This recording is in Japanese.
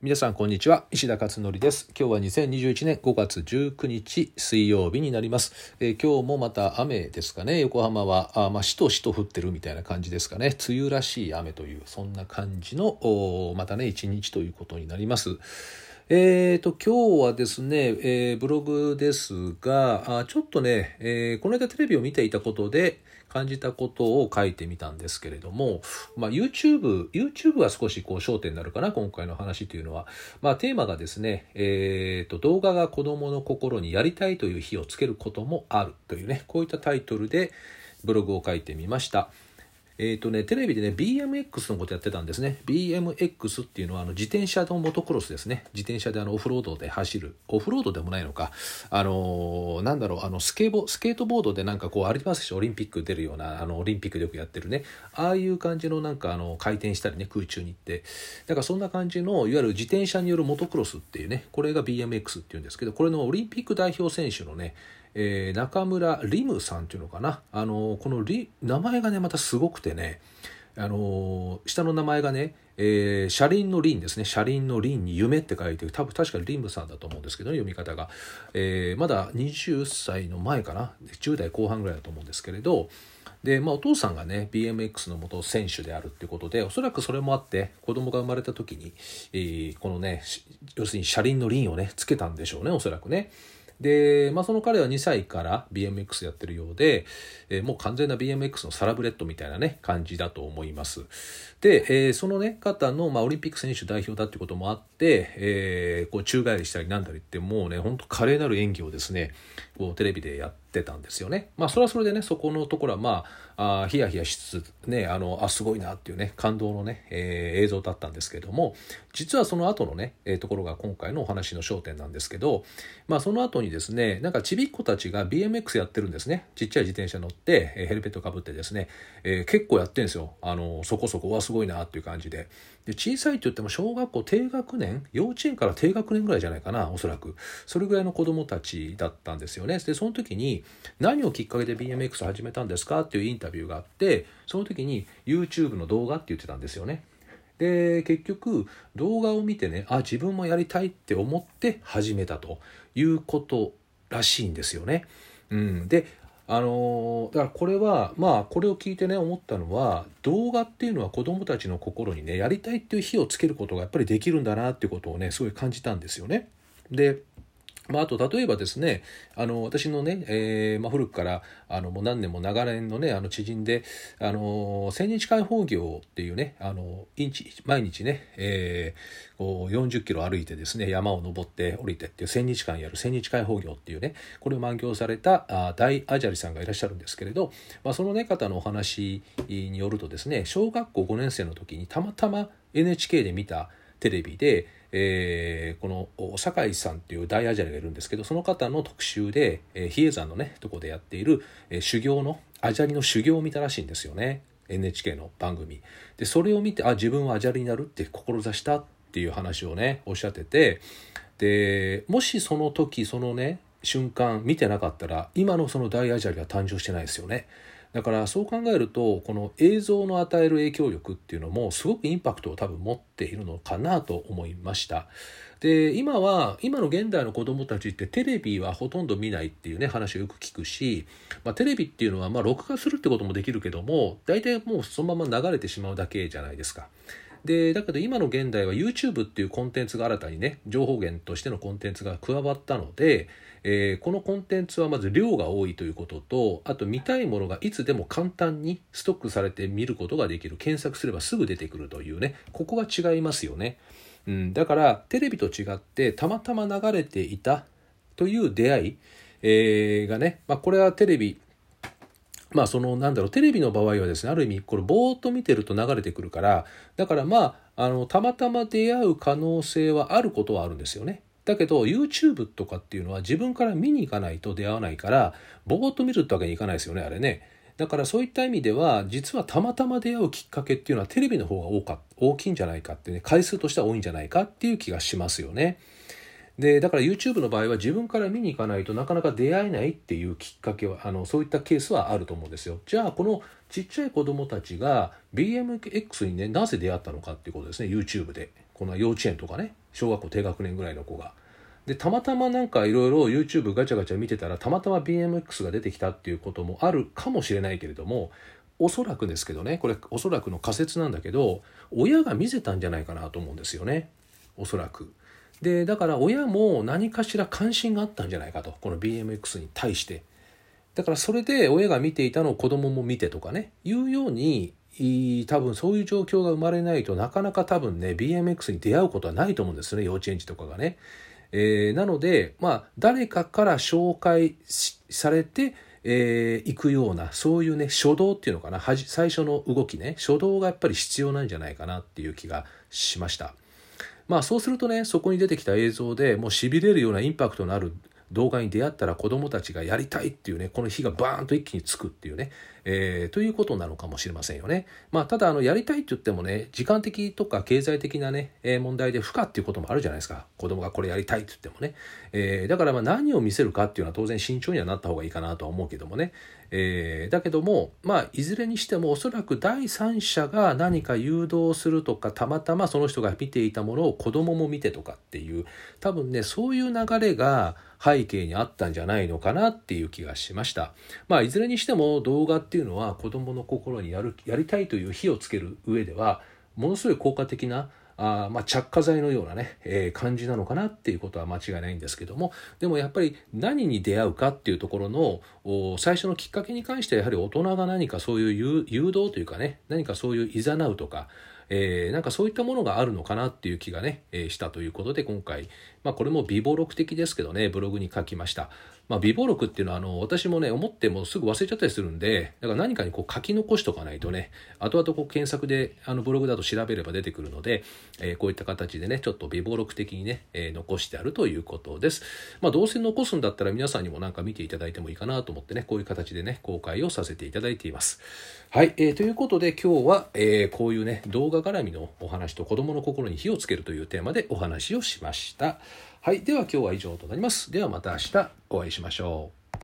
皆さんこんにちは。石田勝則です。今日は2021年5月19日水曜日になります、えー、今日もまた雨ですかね。横浜はあまあしとしと降ってるみたいな感じですかね。梅雨らしい雨というそんな感じのまたね一日ということになります。えーと、今日はですね、えー、ブログですが、あちょっとね、えー、この間テレビを見ていたことで感じたことを書いてみたんですけれども、まあ、YouTube、YouTube は少しこう焦点になるかな、今回の話というのは。まあ、テーマがですね、えーと、動画が子供の心にやりたいという火をつけることもあるというね、こういったタイトルでブログを書いてみました。えっ、ー、とね、テレビでね、BMX のことやってたんですね。BMX っていうのはあの自転車のモトクロスですね。自転車であのオフロードで走る。オフロードでもないのか。あのー、なんだろう、あのスケボ、スケートボードでなんかこうありますし、オリンピック出るような、あの、オリンピックでよくやってるね。ああいう感じのなんかあの、回転したりね、空中に行って。だからそんな感じの、いわゆる自転車によるモトクロスっていうね、これが BMX っていうんですけど、これのオリンピック代表選手のね、えー、中村リムさんっていうのかな。あの、このリ、名前がね、またすごくてね、あの下の名前がね、えー、車輪の輪ですね。車輪の輪に夢って書いて多分確かにリンブさんだと思うんですけどね、読み方が。えー、まだ20歳の前かな。10代後半ぐらいだと思うんですけれど、で、まあ、お父さんがね BMX の元選手であるっていうことでおそらくそれもあって子供が生まれた時に、えー、このね要するに車輪の輪をねつけたんでしょうねおそらくね。で、まあ、その彼は2歳から BMX やってるようで、えー、もう完全な BMX のサラブレッドみたいなね、感じだと思います。で、えー、そのね、方の、まあ、オリンピック選手代表だってこともあって、えー、こう宙返りしたりなんだりってもうね、ほんと華麗なる演技をですね、こうテレビでやってたんですよね。まあ、それはそれでね、そこのところはまあ、あヒヤヒヤしつつ、ね、あの、あ、すごいなっていうね、感動のね、えー、映像だったんですけども、実はその後のね、えー、ところが今回のお話の焦点なんですけど、まあ、その後にですね、なんかちびっ子たちが BMX やってるんですね。ちっちゃい自転車乗って、え、ヘルメットかぶってですね、えー、結構やってるんですよ。あの、そこそこはすごいなっていう感じで。で、小さいって言っても小学校低学年、幼稚園から低学年ぐらいじゃないかな、おそらく。それぐらいの子供たちだったんですよね。で、その時に、何をきっかけで BMX 始めたんですかっていうインタビューがあって、その時に YouTube の動画って言ってたんですよね。で結局動画を見てねあ自分もやりたいって思って始めたということらしいんですよね。うん、であのだからこれはまあこれを聞いてね思ったのは動画っていうのは子どもたちの心にねやりたいっていう火をつけることがやっぱりできるんだなっていうことをねすごい感じたんですよね。でまあ、あと例えばですねあの私のね、えーまあ、古くからあのもう何年も長年のねあの知人であの千日解放業っていうねあのインチ毎日ね、えー、こう40キロ歩いてですね山を登って降りてっていう千日間やる千日解放業っていうねこれを満行されたあ大アジャリさんがいらっしゃるんですけれど、まあ、その、ね、方のお話によるとですね小学校5年生の時にたまたま NHK で見たテレビでえー、この酒井さんっていう大アジャリがいるんですけどその方の特集で、えー、比叡山のねとこでやっている、えー、修行のアジャリの修行を見たらしいんですよね NHK の番組でそれを見てあ自分はアジャリになるって志したっていう話をねおっしゃっててでもしその時そのね瞬間見てなかったら今のその大アジャリは誕生してないですよね。だからそう考えるとこの映像の与える影響力っていうのもすごくインパクトを多分持っているのかなと思いました。で今は今の現代の子どもたちってテレビはほとんど見ないっていうね話をよく聞くし、まあ、テレビっていうのはまあ録画するってこともできるけども大体もうそのまま流れてしまうだけじゃないですか。でだけど今の現代は YouTube っていうコンテンツが新たにね情報源としてのコンテンツが加わったのでえー、このコンテンツはまず量が多いということとあと見たいものがいつでも簡単にストックされて見ることができる。検索すればすぐ出てくるというね。ここが違いますよね、うん、だからテレビと違ってたまたま流れていたという出会い、えー、がね、まあ、これはテレビまあそのなんだろうテレビの場合はですねある意味これぼーっと見てると流れてくるからだからまああのたまたま出会う可能性はあることはあるんですよね。だけど YouTube とかっていうのは自分から見に行かないと出会わないからぼーっと見るってわけにいかないですよねあれね。だからそういった意味では実はたまたま出会うきっかけっていうのはテレビの方が多か大きいんじゃないかってね回数としては多いんじゃないかっていう気がしますよね。でだから YouTube の場合は自分から見に行かないとなかなか出会えないっていうきっかけはあのそういったケースはあると思うんですよ。じゃあこのちっちゃい子供たちが BMX にねなぜ出会ったのかっていうことですね YouTube で。この幼稚園とかね小学校低学年ぐらいの子が。でたまたまなんかいろいろ YouTube ガチャガチャ見てたらたまたま BMX が出てきたっていうこともあるかもしれないけれどもおそらくですけどねこれおそらくの仮説なんだけど親が見せたんじゃないかなと思うんですよねおそらく。でだから親も何かしら関心があったんじゃないかと。この BMX に対して。だからそれで親が見ていたのを子供も見てとかね。いうように多分そういう状況が生まれないとなかなか多分ね BMX に出会うことはないと思うんですね。幼稚園児とかがね。えー、なのでまあ誰かから紹介されてえー、行くようなそういうね初動っていうのかな。最初の動きね。初動がやっぱり必要なんじゃないかなっていう気がしました。まあそうするとねそこに出てきた映像でもうしびれるようなインパクトのある動画に出会ったら子どもたちがやりたいっていうねこの火がバーンと一気につくっていうね、えー、ということなのかもしれませんよね。まあ、ただあのやりたいって言ってもね時間的とか経済的なね、え、問題で不可っていうこともあるじゃないですか。子供がこれやりたいって言ってもね、えー、だからま何を見せるかっていうのは当然慎重にはなった方がいいかなとは思うけどもね、えー、だけどもまあいずれにしてもおそらく第三者が何か誘導するとかたまたまその人が見ていたものを子供も見てとかっていう多分ねそういう流れが背景にあったんじゃないのかなっていう気がしました。まあ、いずれにしても動画っていうのは子供の心にやるやりたいという火をつける上ではものすごい効果的なあまあ、着火剤のようなね、えー、感じなのかなっていうことは間違いないんですけどもでもやっぱり何に出会うかっていうところの最初のきっかけに関してはやはり大人が何かそういう誘導というかね何かそういういざなうとかえー、なんかそういったものがあるのかなっていう気がね、えー、したということで今回、まあ、これも微暴録的ですけどねブログに書きました。まあ、微暴録っていうのはあの私もね思ってもすぐ忘れちゃったりするんでだから何かにこう書き残しとかないとね後々こう検索であのブログだと調べれば出てくるので、えー、こういった形でねちょっと微暴録的にね、えー、残してあるということです。まあ、どうせ残すんだったら皆さんにもなんか見ていただいてもいいかなと思ってねこういう形でね公開をさせていただいています。はい、えー、ということで今日は、えー、こういうね動画絡みのお話と子供の心に火をつけるというテーマでお話をしました。はい。では今日は以上となります。ではまた明日お会いしましょう。